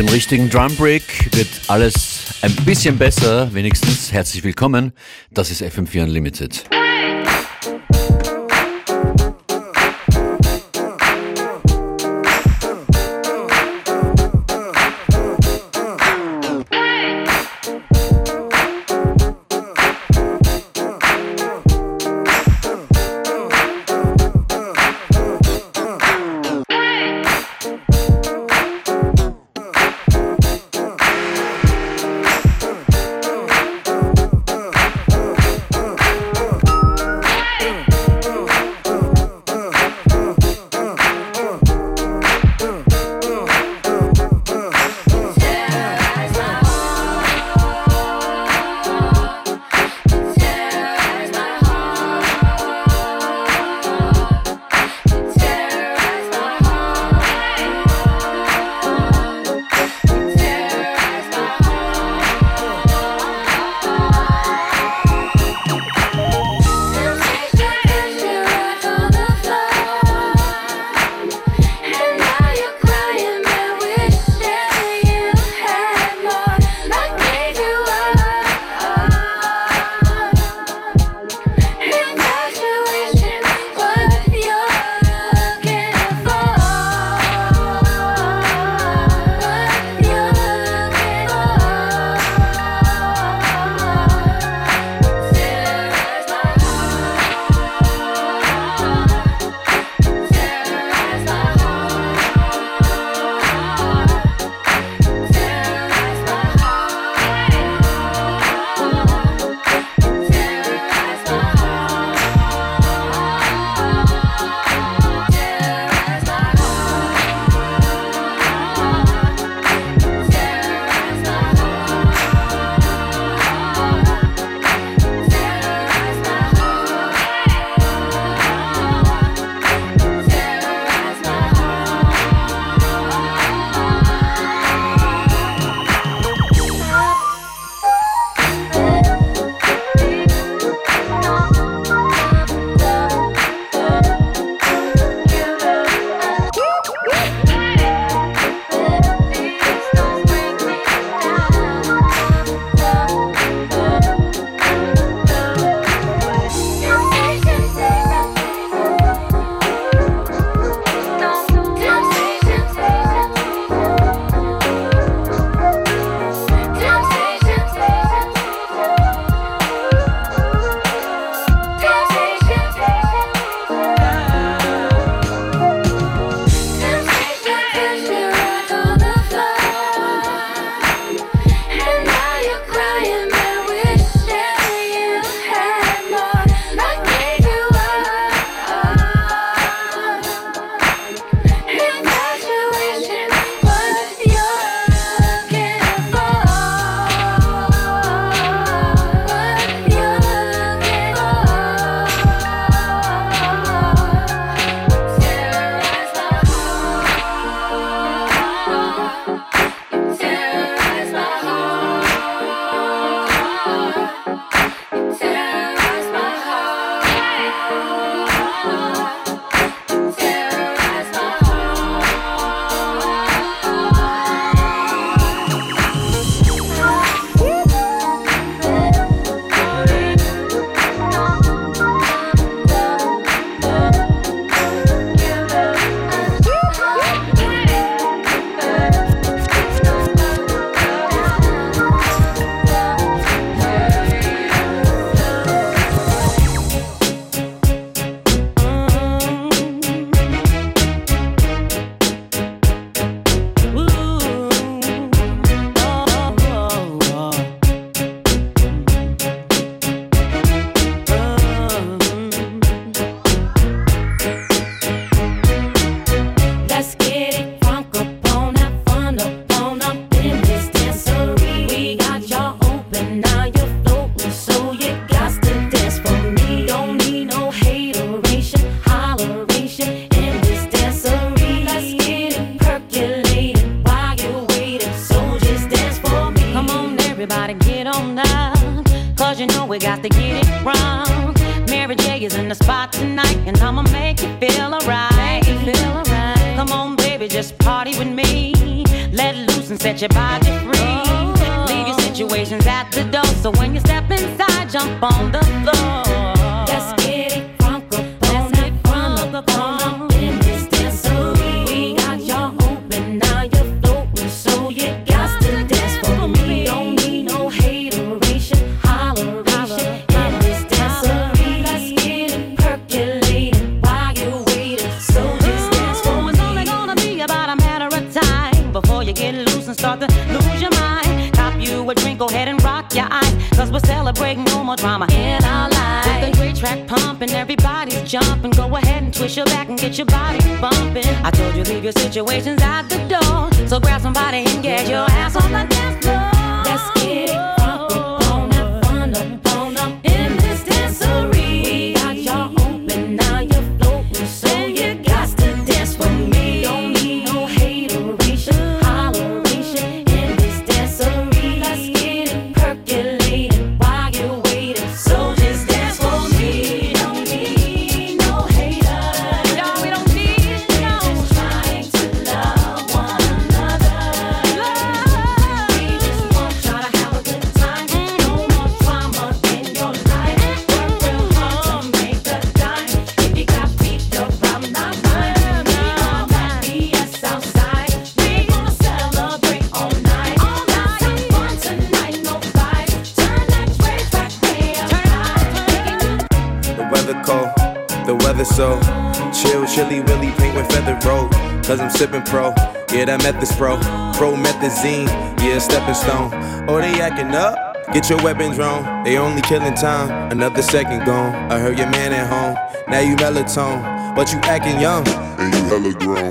dem richtigen Drum Break wird alles ein bisschen besser, wenigstens. Herzlich willkommen. Das ist FM4 Unlimited. get your body bumping. I told you leave your situations out the door. So grab somebody and get your ass on the dance floor. Let's get Pro, Yeah, that method's pro Promethazine, yeah, stepping stone. Oh, they acting up. Get your weapons wrong, they only killing time. Another second gone. I heard your man at home. Now you melatonin, but you acting young. And you hella grown.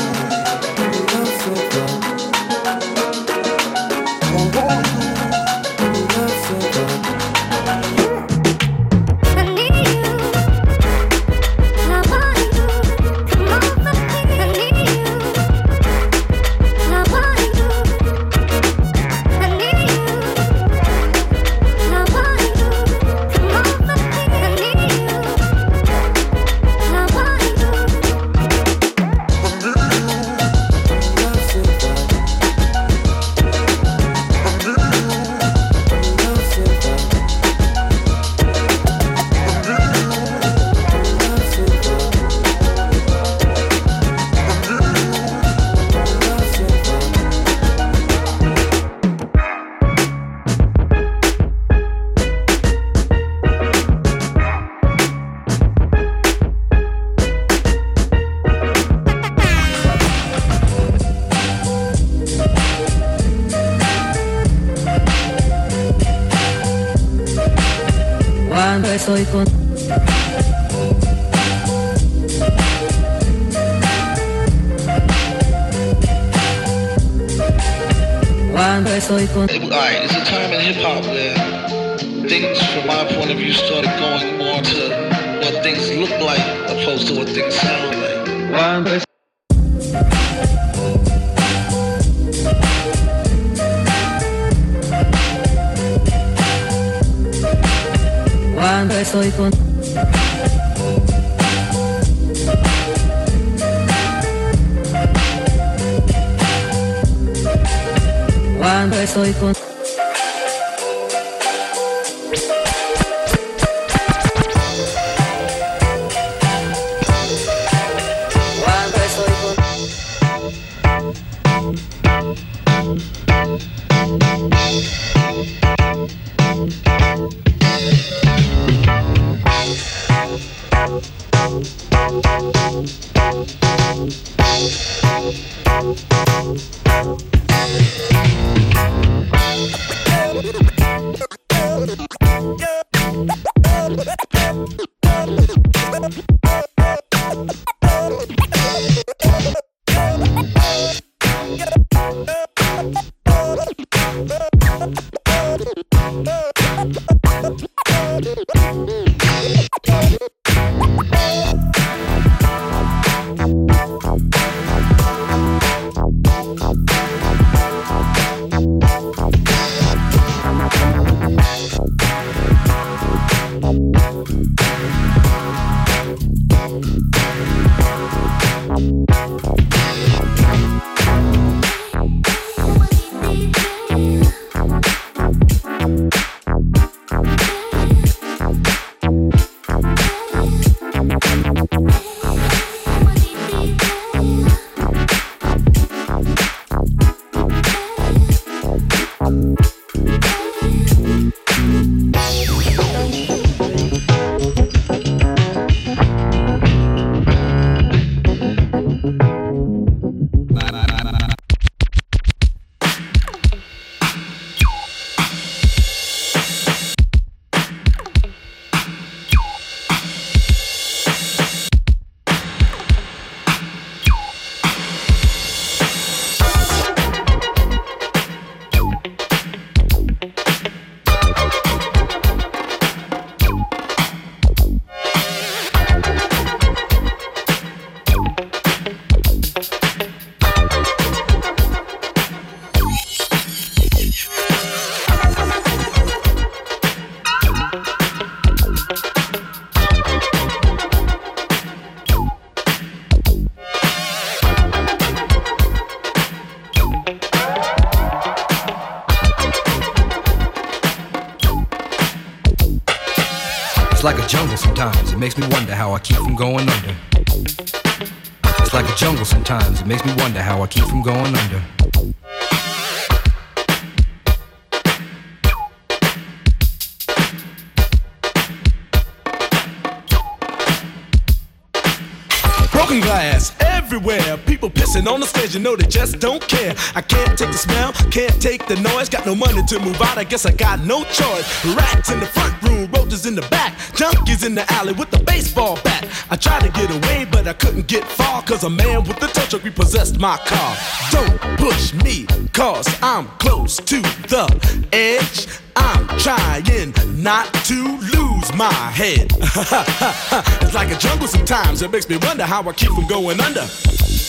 It's makes me wonder how I keep from going under. It's like a jungle sometimes. It makes me wonder how I keep from going under. Broken glass everywhere. People pissing on the stage, you know they just don't care. I can't take the smell, can't take the noise. Got no money to move out, I guess I got no choice. Rats in the front room, junkies in the alley with a baseball bat. I tried to get away, but I couldn't get far, cause a man with a tow truck repossessed my car. Don't push me, cause I'm close to the edge. I'm trying not to lose my head. it's like a jungle sometimes. It makes me wonder how I keep from going under.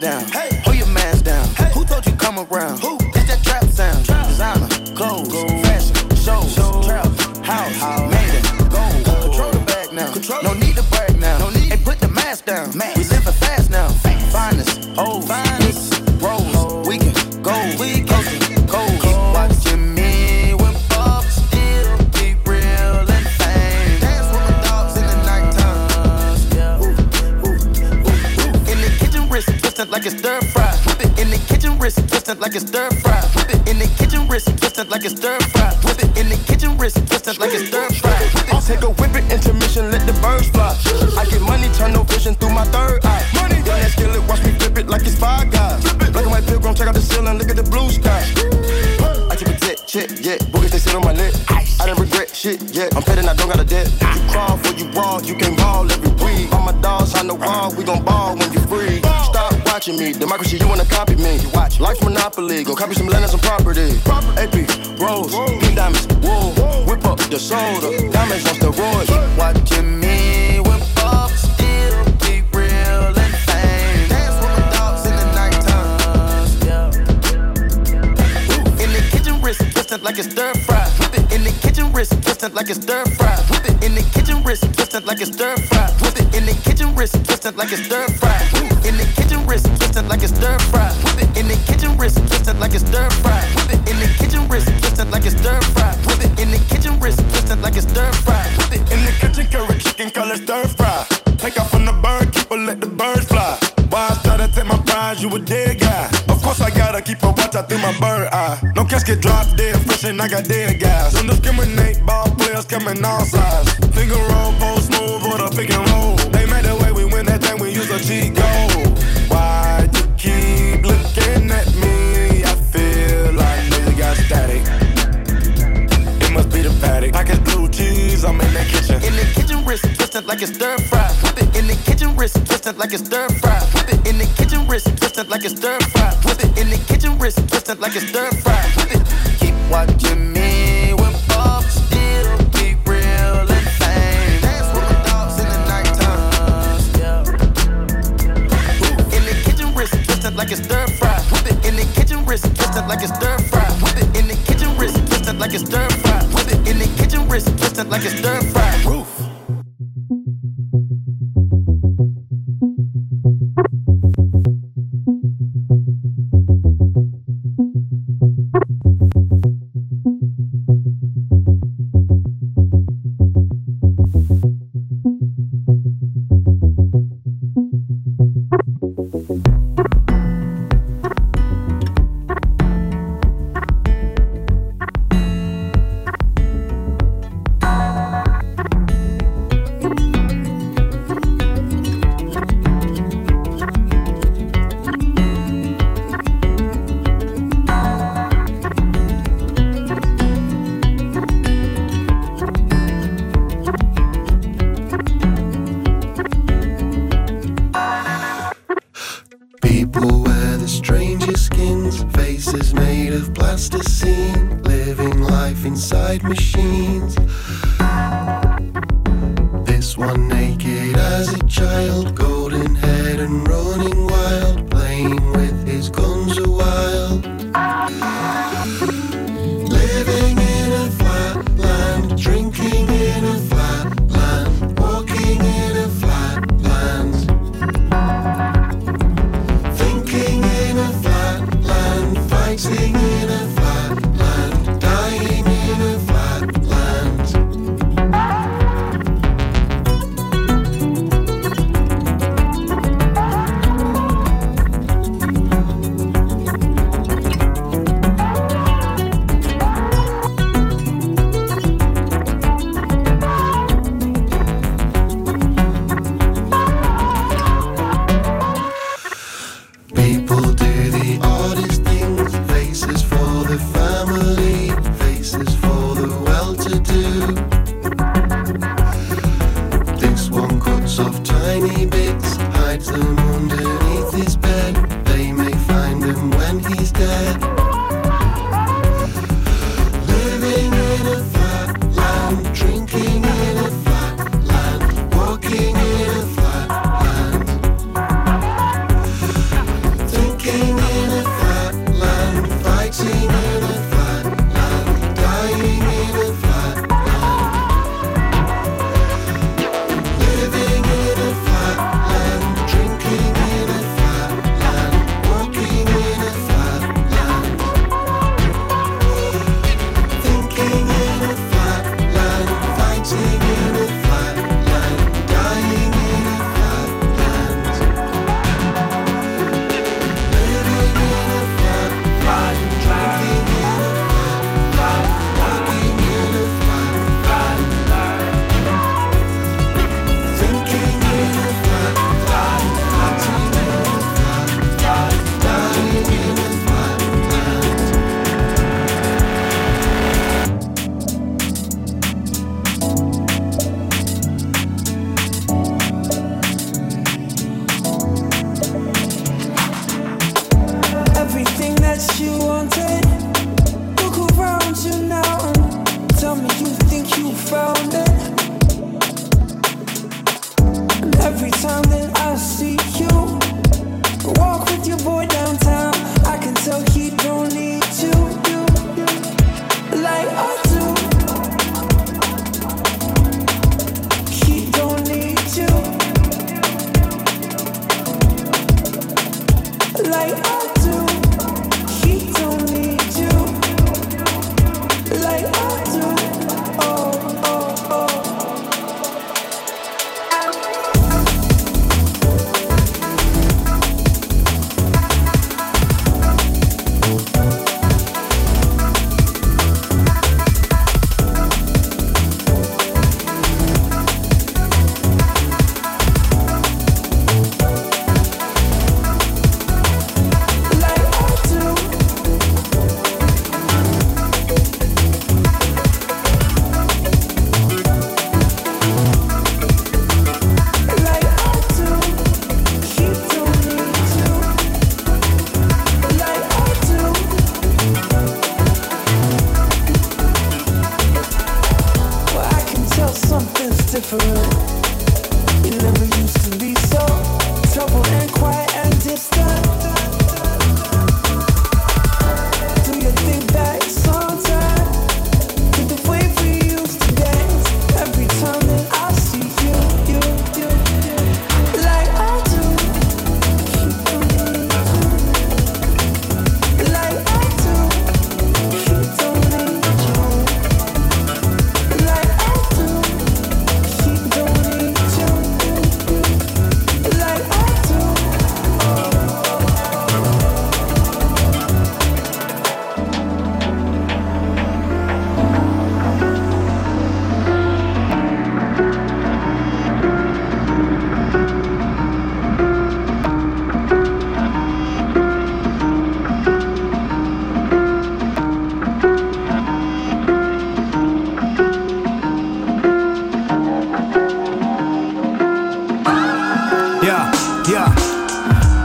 Down, like it's stir fry. Whip it in the kitchen, wrist twisted like it's stir fry. Whip it in the kitchen, wrist twisted like it's stir fry. I'll take a whip it, intermission, let the birds fly. I get money, turn no vision through my third eye. Money, yeah, that skillet, watch me flip it like it's five guys. Black and white pilgrim, check out the ceiling, look at the blue sky. I keep a jet, check, yeah. Boogers, they sit on my lip. I don't regret shit, yeah. I'm petting, I don't got a debt. You crawl for you raw, you can watching me, democracy, you wanna copy me. You watch Life's Monopoly, go copy some land and some property. AP, Rose, pink diamonds, wool. Whip up the soda, diamonds on steroids. Keep watching me when Bob still be real and. Dance with my dogs in the nighttime. In the kitchen, wrist twisted like it's stir fry. Whip it in the kitchen, wrist twisted like it's stir fry. Whip it in the kitchen, wrist twisted like it's stir fry. Whip it in the kitchen, wrist twisted like it's stir fry. In the wrist twisted like it's stir fry. Whip it in the kitchen, wrist twisted like it's stir fry. Whip it in the kitchen, wrist twisted like it's stir fry. Whip it in the kitchen, wrist twisted like it's stir fry. Whip it In the kitchen, curry chicken, color stir fry. Take off from the bird, keep her, let the birds fly. Why I try to take my prize, you a dead guy. Of course, I gotta keep a watch out through my bird eye. No casket drop dead, fresh and I got dead guys. Don't discriminate, ball players coming all sides. Finger roll, post like it's stir fry. Whip it in the kitchen, wrist twisted like it's stir fry. Whip it in the kitchen, wrist twisted like it's stir fry. Whip it in the kitchen, wrist twisted like it's stir fry. Whip it. Keep watching me when Bob still be real and fame. Dance with my dogs in the nighttime. In the kitchen, wrist twisted like it's stir fry. Whip it in the kitchen, wrist twisted like it's stir fry. Whip it in the kitchen, wrist twisted like it's stir fry. Whip it in the kitchen, wrist twisted like it's stir fry. Inside machines.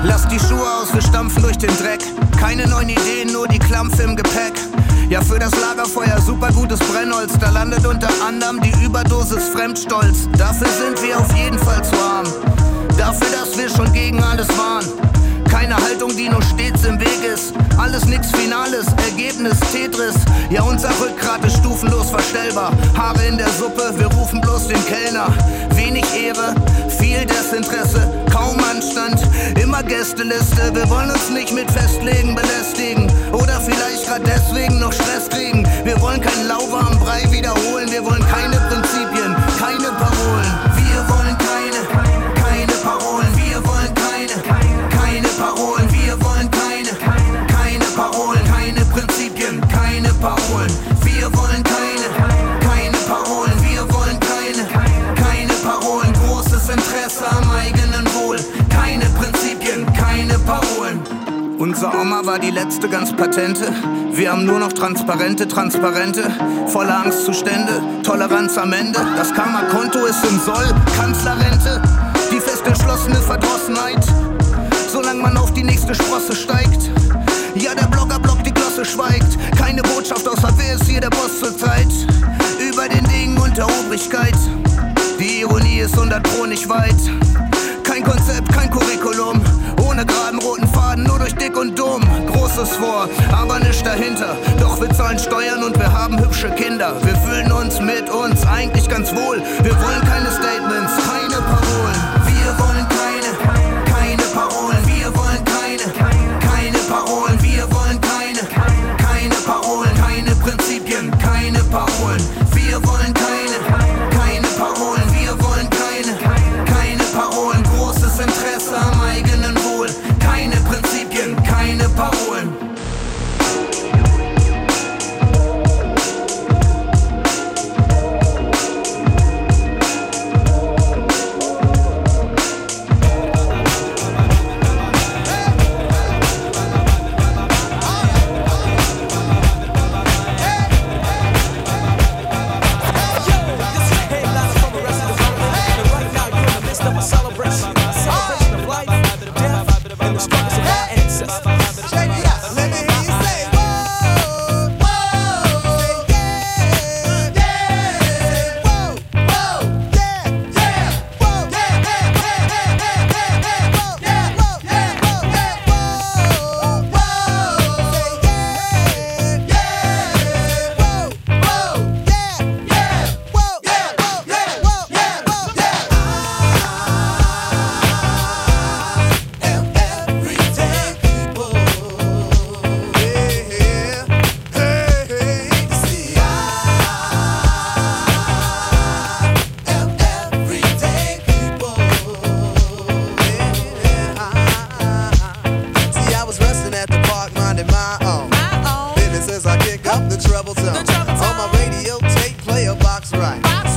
Lass die Schuhe aus, wir stampfen durch den Dreck. Keine neuen Ideen, nur die Klampfe im Gepäck. Ja, für das Lagerfeuer super gutes Brennholz. Da landet unter anderem die Überdosis Fremdstolz. Dafür sind wir auf jeden Fall zu arm. Dafür, dass wir schon gegen alles waren. Keine Haltung, die nur stets im Weg ist. Alles nix Finales, Ergebnis Tetris. Ja, unser Rückgrat ist stufenlos verstellbar. Haare in der Suppe, wir rufen bloß den Kellner. Wenig Ehre, viel Desinteresse, kaum Anstand, immer Gästeliste. Wir wollen uns nicht mit Festlegen belästigen. Oder vielleicht gerade deswegen noch Stress kriegen. Wir wollen keinen lauwarmen Brei wiederholen. Wir wollen keine Prinzipien, keine Parolen. Parolen. Wir wollen keine, keine Parolen. Wir wollen keine, keine Parolen. Großes Interesse am eigenen Wohl. Keine Prinzipien, keine Parolen. Unser Oma war die letzte ganz patente. Wir haben nur noch transparente, transparente, voller Angstzustände, Toleranz am Ende. Das Karma-Konto ist im Soll, Kanzlerrente, die fest entschlossene Verdrossenheit. Solange man auf die nächste Sprosse steigt, Glosse schweigt. Keine Botschaft außer wer ist hier der Boss zur Zeit. Über den Dingen und der Obrigkeit. Die Ironie ist 100 Pro nicht weit. Kein Konzept, kein Curriculum. Ohne geraden roten Faden, nur durch dick und dumm. Großes vor, aber nicht dahinter. Doch wir zahlen Steuern und wir haben hübsche Kinder. Wir fühlen uns mit uns eigentlich ganz wohl. Wir wollen keine Statements, keine Parolen.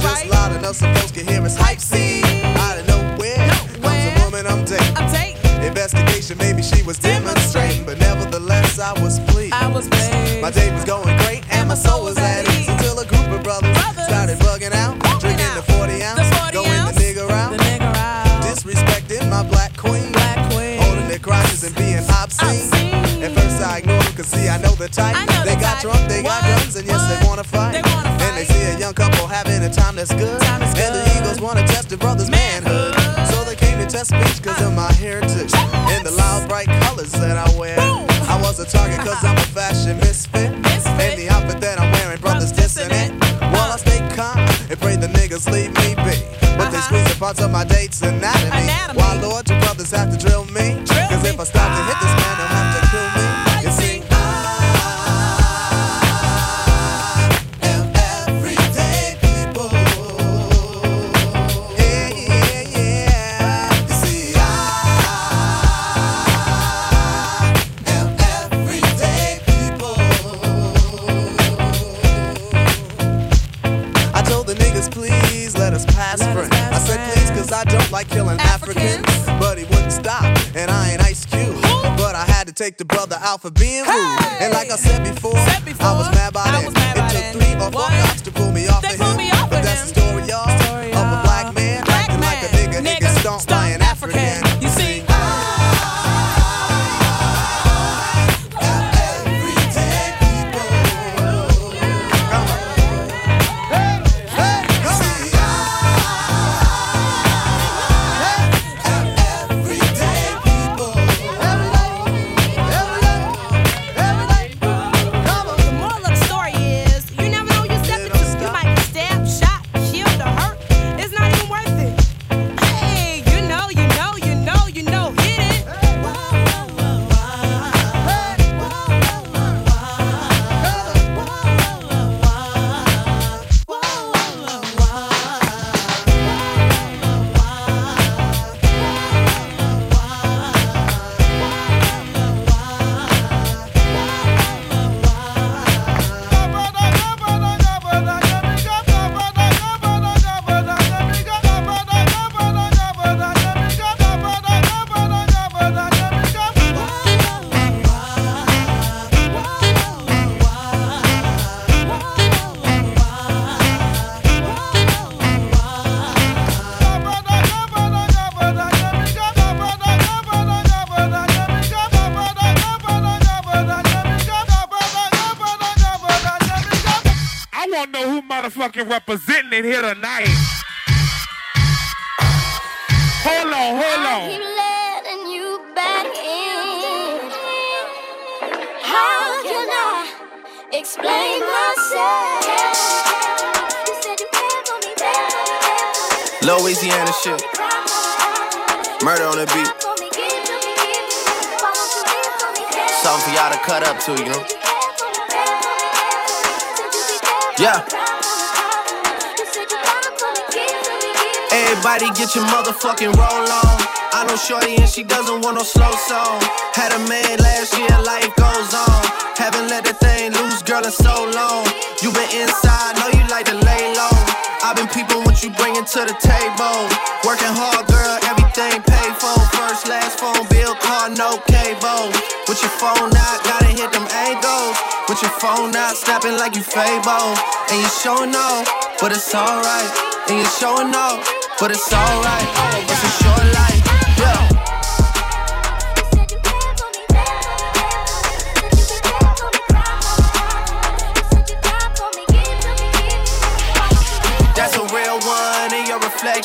Just loud enough so folks can hear us hype scene. Out of nowhere, comes a woman I'm dating. Investigation, maybe she was demonstrating, but nevertheless I was pleased. My day was going great and my soul was at ease. Until a group of brothers, started bugging out, drinking the 40 ounce, going the nigga out, disrespecting my black queen, holding their crotches and being obscene. At first I ignored them, cause see I know the type. they got drunk, they got guns, and yes they wanna fight. They a time that's good. and the egos wanna test the brother's manhood. So they came to test speech cause of my heritage and the loud bright colors that I wear. I was a target cause I'm a fashion misfit. And the outfit that I'm wearing, brothers dissing it. While I stay calm and pray the niggas leave me be. But they squeeze the parts of my date's anatomy. Why, Lord, you brothers have to drill me? Cause if I stop to hit this take the brother out for being rude. And like I said before, motherfucking representing it here tonight. Hold on, hold I on. keep letting you back in. How can I explain myself? You said you cared for me, cared for me, cared for me. Louisiana shit. Murder on the beat. Something for y'all to cut up to, you know? Yeah. Everybody get your motherfucking roll on. I know Shorty and she doesn't want no slow song. Had a man last year, life goes on. Haven't let the thing loose, girl, in so long. You been inside, know you like to lay low. I've been peeping what you bringing to the table. Working hard, girl, everything paid for. First, last phone bill, car, no cable. With your phone out, gotta hit them angles. With your phone out, snapping like you Fabo. And you showing off, but it's alright. And you showing off, but it's alright. It's a short life,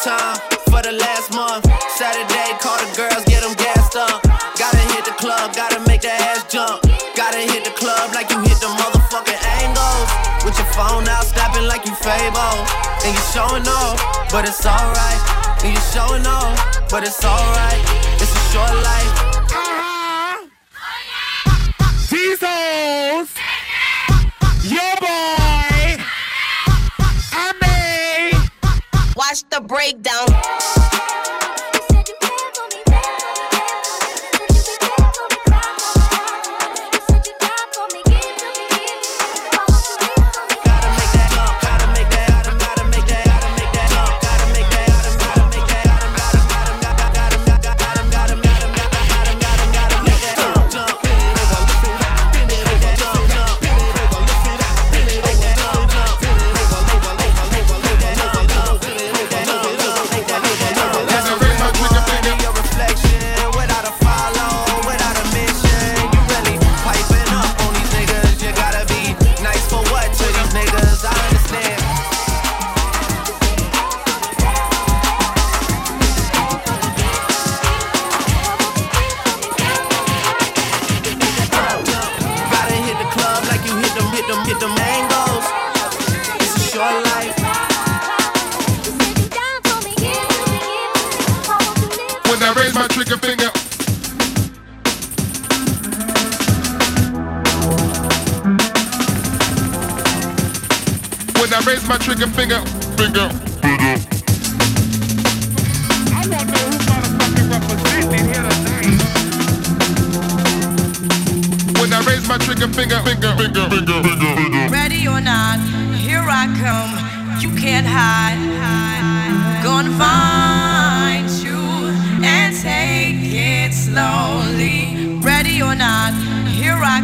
Overtime for the last month. Saturday, call the girls, get them gassed up. Gotta hit the club, gotta make that ass jump. Gotta hit the club like you hit the motherfucking angles. With your phone out, snapping like you Fabo. And you showing off, but it's alright. And you showing off, but it's alright. The breakdown.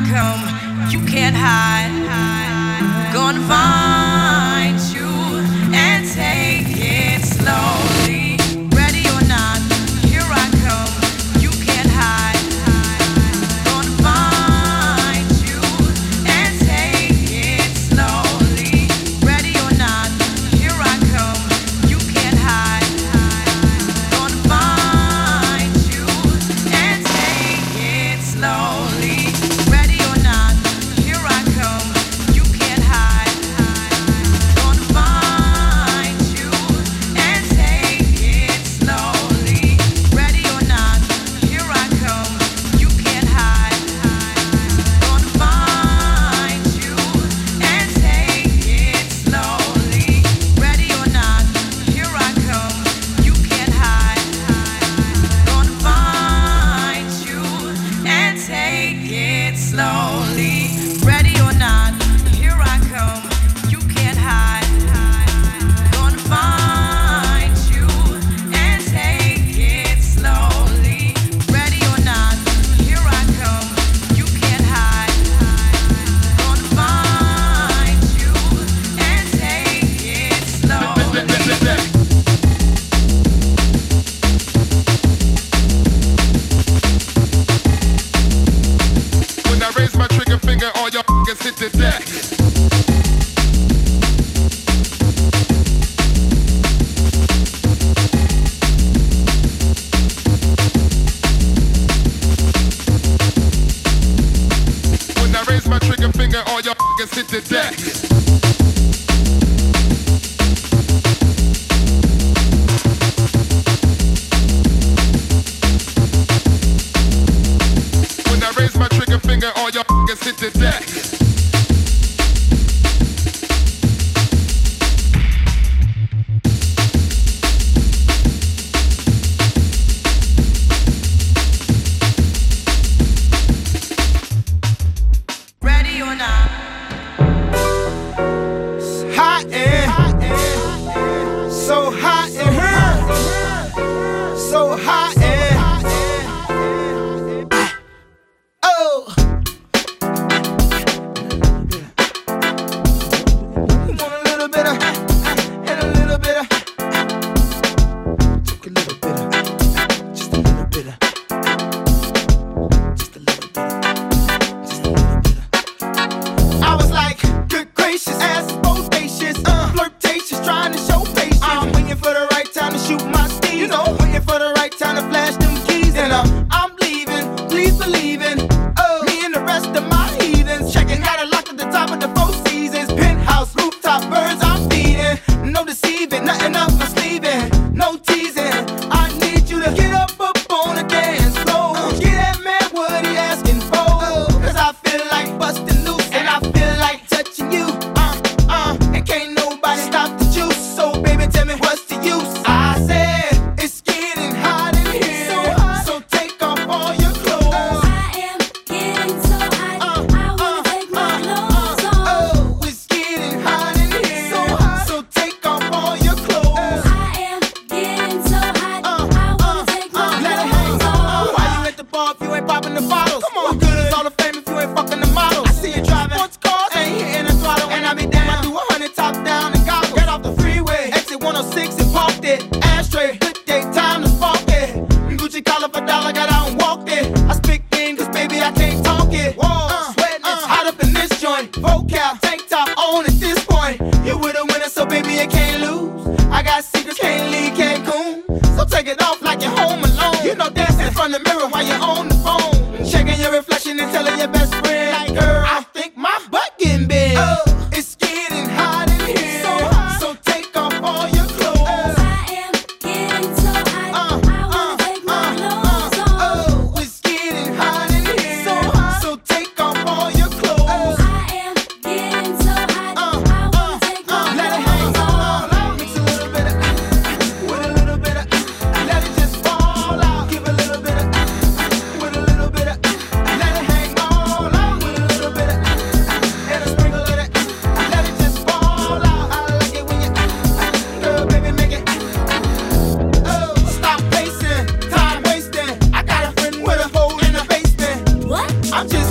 Come. You can't hide. Gonna find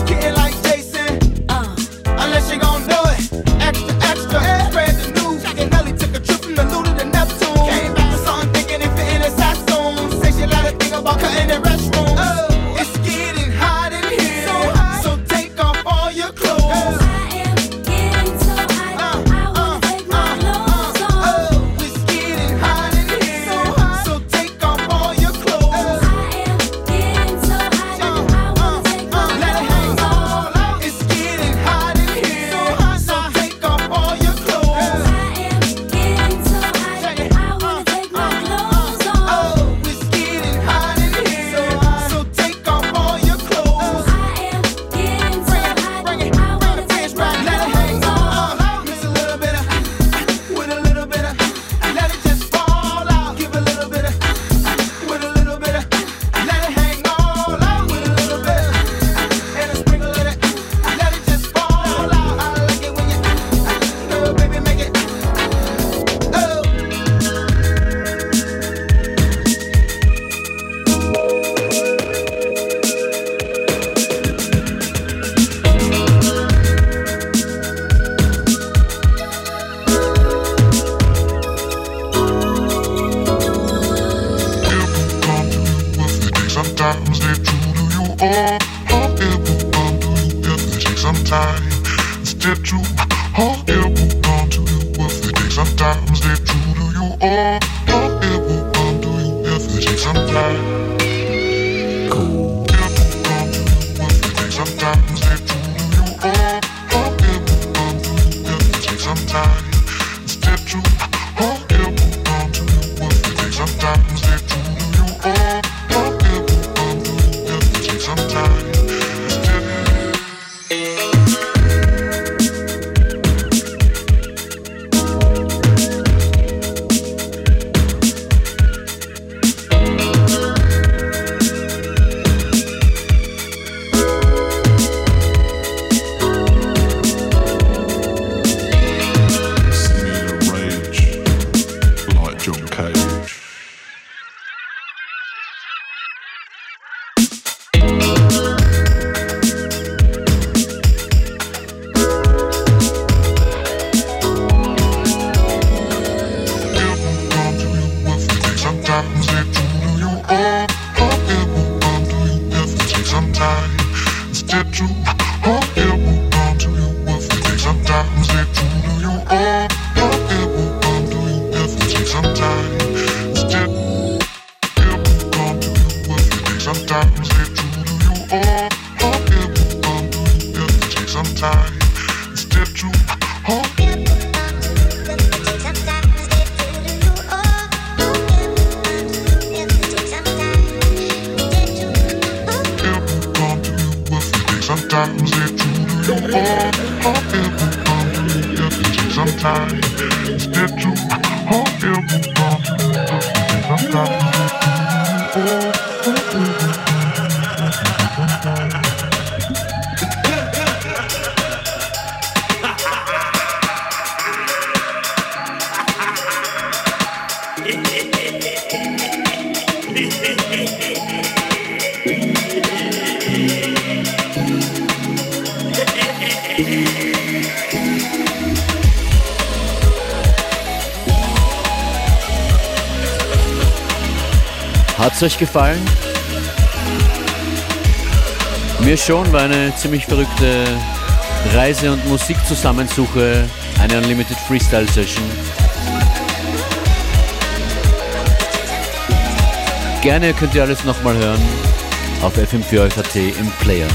Kidding like Jason. Uh, unless you gon' euch gefallen? Mir schon, war eine ziemlich verrückte Reise- und Musikzusammensuche, eine Unlimited Freestyle Session. Gerne könnt ihr alles nochmal hören auf fm4 im Player.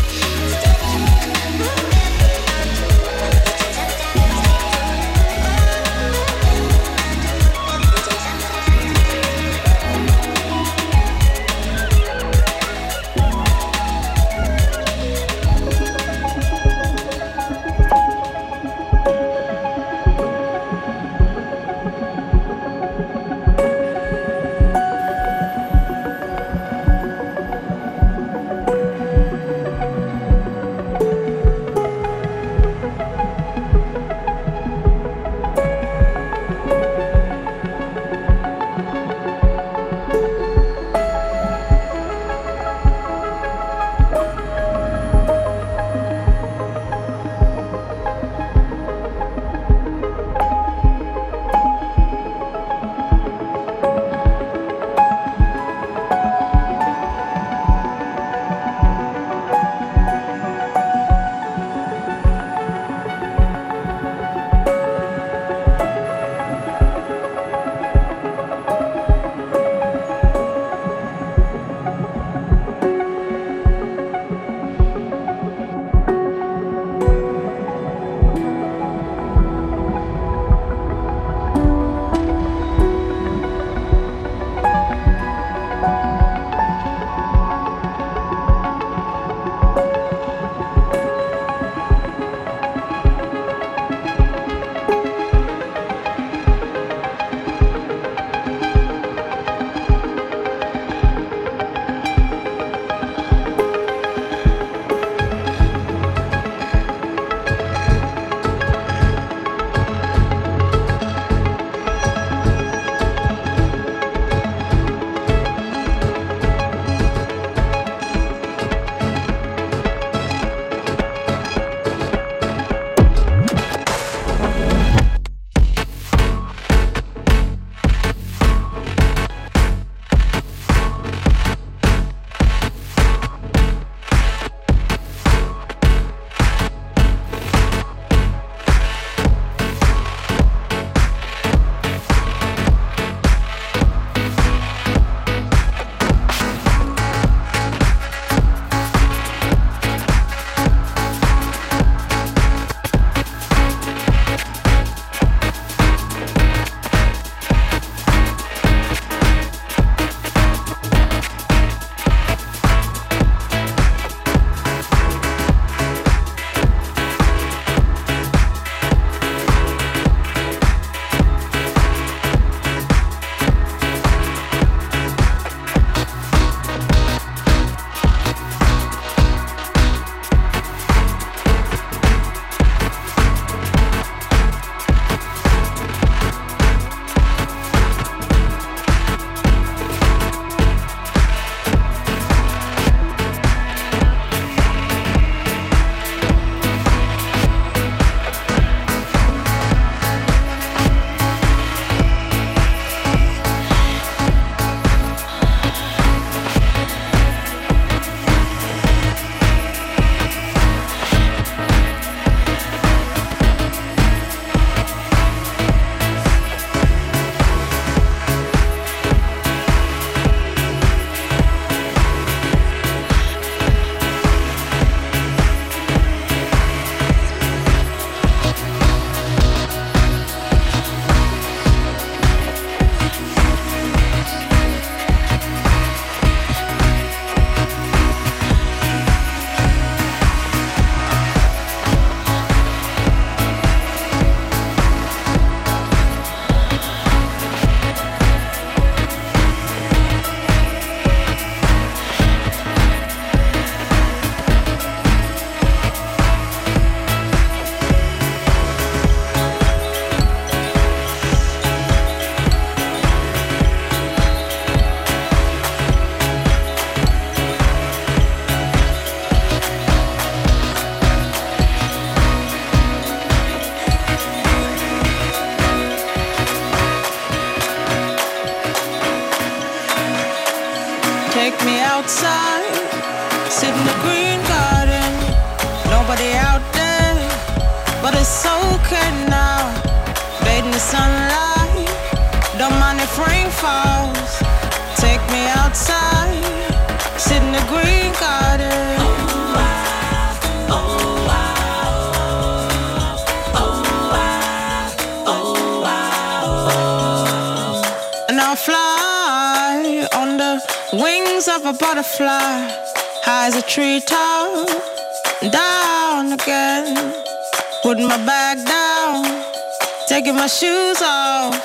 Taking my shoes off,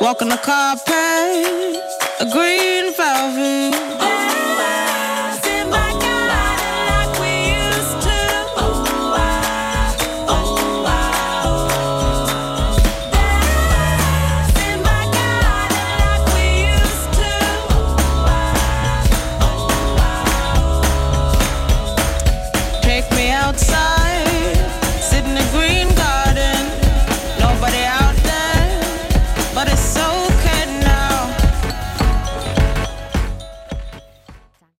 walking the carpet, a green velvet.